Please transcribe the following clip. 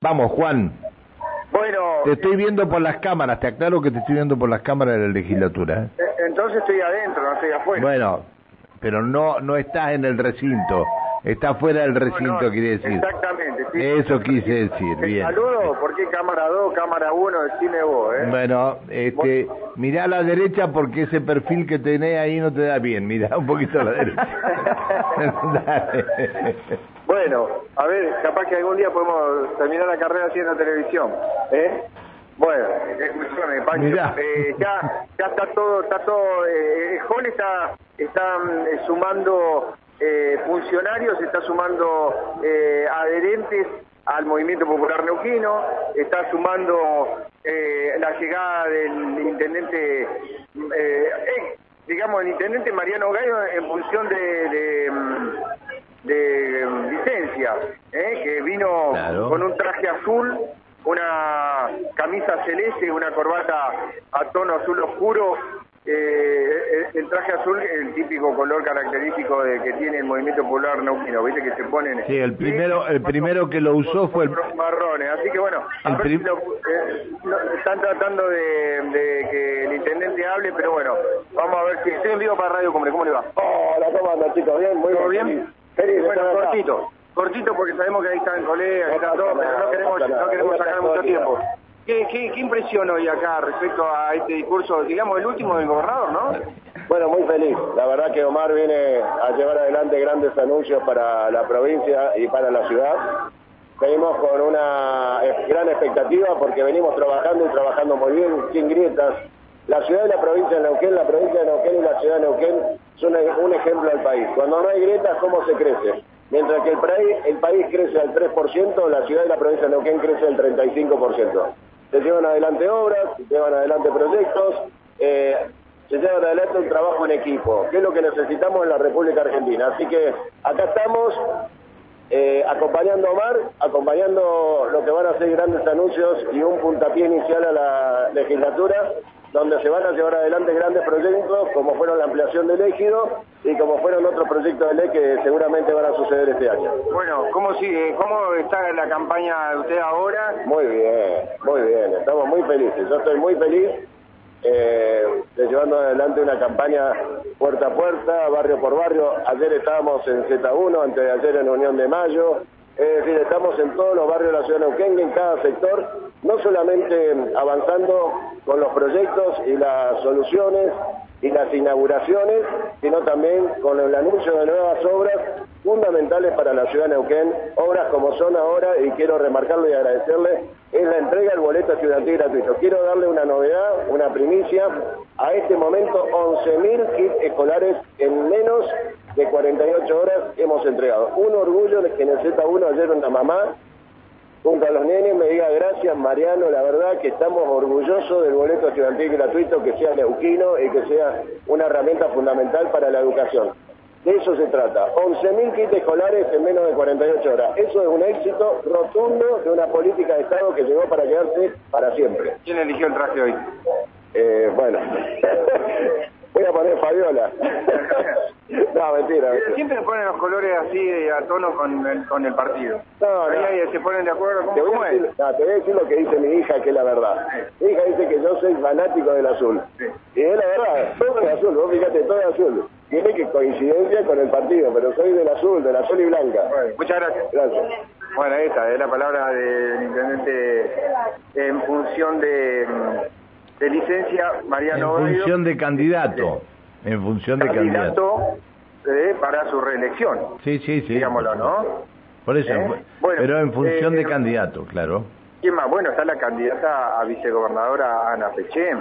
Vamos, Juan. Bueno, Te estoy viendo por las cámaras, te aclaro que te estoy viendo por las cámaras de la legislatura. ¿eh? eh, entonces estoy adentro, no estoy afuera. Bueno, pero no no estás en el recinto, estás fuera del recinto, no, quiere decir. Exactamente. sí. Eso quise decir, Te bien. saludo, ¿por qué cámara 2, cámara 1? Decime vos, ¿eh? Bueno, este, mirá a la derecha porque ese perfil que tenés ahí no te da bien, mirá un poquito a la derecha. Dale. Bueno, a ver, capaz que algún día podemos terminar la carrera haciendo televisión, ¿eh? Bueno, escúchame, eh, ya, ya está todo, está todo, eh, Hall está, está mm, eh, sumando eh, funcionarios, está sumando eh, adherentes al movimiento popular neuquino, está sumando eh, la llegada del intendente, eh, eh, digamos, el intendente Mariano Gallo en función de, de, de ¿eh? que vino Claro. con un traje azul, una camisa celeste, una corbata a tono azul oscuro, eh, el, el traje azul, el típico color característico de que tiene el movimiento popular neuquino, viste que se ponen... Sí, el primero el primero que lo usó fue el marrones, así que bueno, a El ver prim- si lo- eh, no, están tratando de, de que el intendente hable, pero bueno, vamos a ver si estoy en vivo para Radio Combre, ¿cómo le va? Hola, ¿cómo andan chicos? ¿Bien? Muy ¿Todo bien. bien? Feliz de bueno, cortito, cortito porque sabemos que ahí están colegas, nada, no queremos, no queremos sacar mucho tiempo. ¿Qué, qué, ¿Qué impresión hoy acá respecto a este discurso, digamos, el último del gobernador, no? Bueno, muy feliz. La verdad que Omar viene a llevar adelante grandes anuncios para la provincia y para la ciudad. Venimos con una gran expectativa porque venimos trabajando y trabajando muy bien, sin grietas. La ciudad y la provincia de Neuquén, la provincia de Neuquén y la ciudad de Neuquén son un ejemplo al país. Cuando no hay grietas, ¿cómo se crece? Mientras que el el país crece al 3%, la ciudad y la provincia de Neuquén crece al 35%. Se llevan adelante obras, se llevan adelante proyectos, eh, se llevan adelante un trabajo en equipo, que es lo que necesitamos en la República Argentina. Así que acá estamos eh, acompañando a Omar, acompañando lo que van a ser grandes anuncios y un puntapié inicial a la legislatura, donde se van a llevar adelante grandes proyectos, como fueron la ampliación del ejido y como fueron otros proyectos de ley que seguramente van a suceder este año. Bueno, ¿cómo sigue? ¿Cómo está la campaña de usted ahora? Muy bien, muy bien, estamos muy felices. Yo estoy muy feliz eh, de llevando adelante una campaña puerta a puerta, barrio por barrio. Ayer estábamos en Z1, antes de ayer en Unión de Mayo. Es decir, estamos en todos los barrios de la ciudad de Neuquén, en cada sector, no solamente avanzando con los proyectos y las soluciones y las inauguraciones, sino también con el anuncio de nuevas obras fundamentales para la ciudad de Neuquén, obras como son ahora, y quiero remarcarlo y agradecerle, es la entrega del boleto estudiantil gratuito. Quiero darle una novedad, una primicia, a este momento 11.000 kits escolares en menos de 48 horas hemos entregado. Un orgullo de que el Z1 ayer una mamá junto a los nenes me diga gracias Mariano, la verdad que estamos orgullosos del boleto estudiantil gratuito, que sea neuquino y que sea una herramienta fundamental para la educación. De eso se trata, 11.000 kits escolares en menos de 48 horas. Eso es un éxito rotundo de una política de Estado que llegó para quedarse para siempre. ¿Quién eligió el traje hoy? Eh, bueno, voy a poner Fabiola. no, mentira. mentira. Siempre ponen los colores así eh, a tono con el, con el partido. No, no. ahí se ponen de acuerdo. ¿Cómo, Te voy, cómo a es? decir, no, te voy a decir lo que dice mi hija, que es la verdad. Mi hija dice que yo soy fanático del azul. Sí. Y es la verdad, todo es azul, vos fíjate, todo es azul. Tiene que coincidencia con el partido, pero soy del azul, del azul y blanca. Bueno, muchas gracias. Gracias. Bueno, esta es la palabra del intendente en función de, de licencia, en Mariano Gallo, función de candidato, en función de candidato. candidato eh, para su reelección, Sí, sí, sí. digámoslo, ¿no? Por eso, ¿Eh? Bueno, pero en función eh, de candidato, claro. ¿Quién más? Bueno, está la candidata a vicegobernadora Ana Pechem.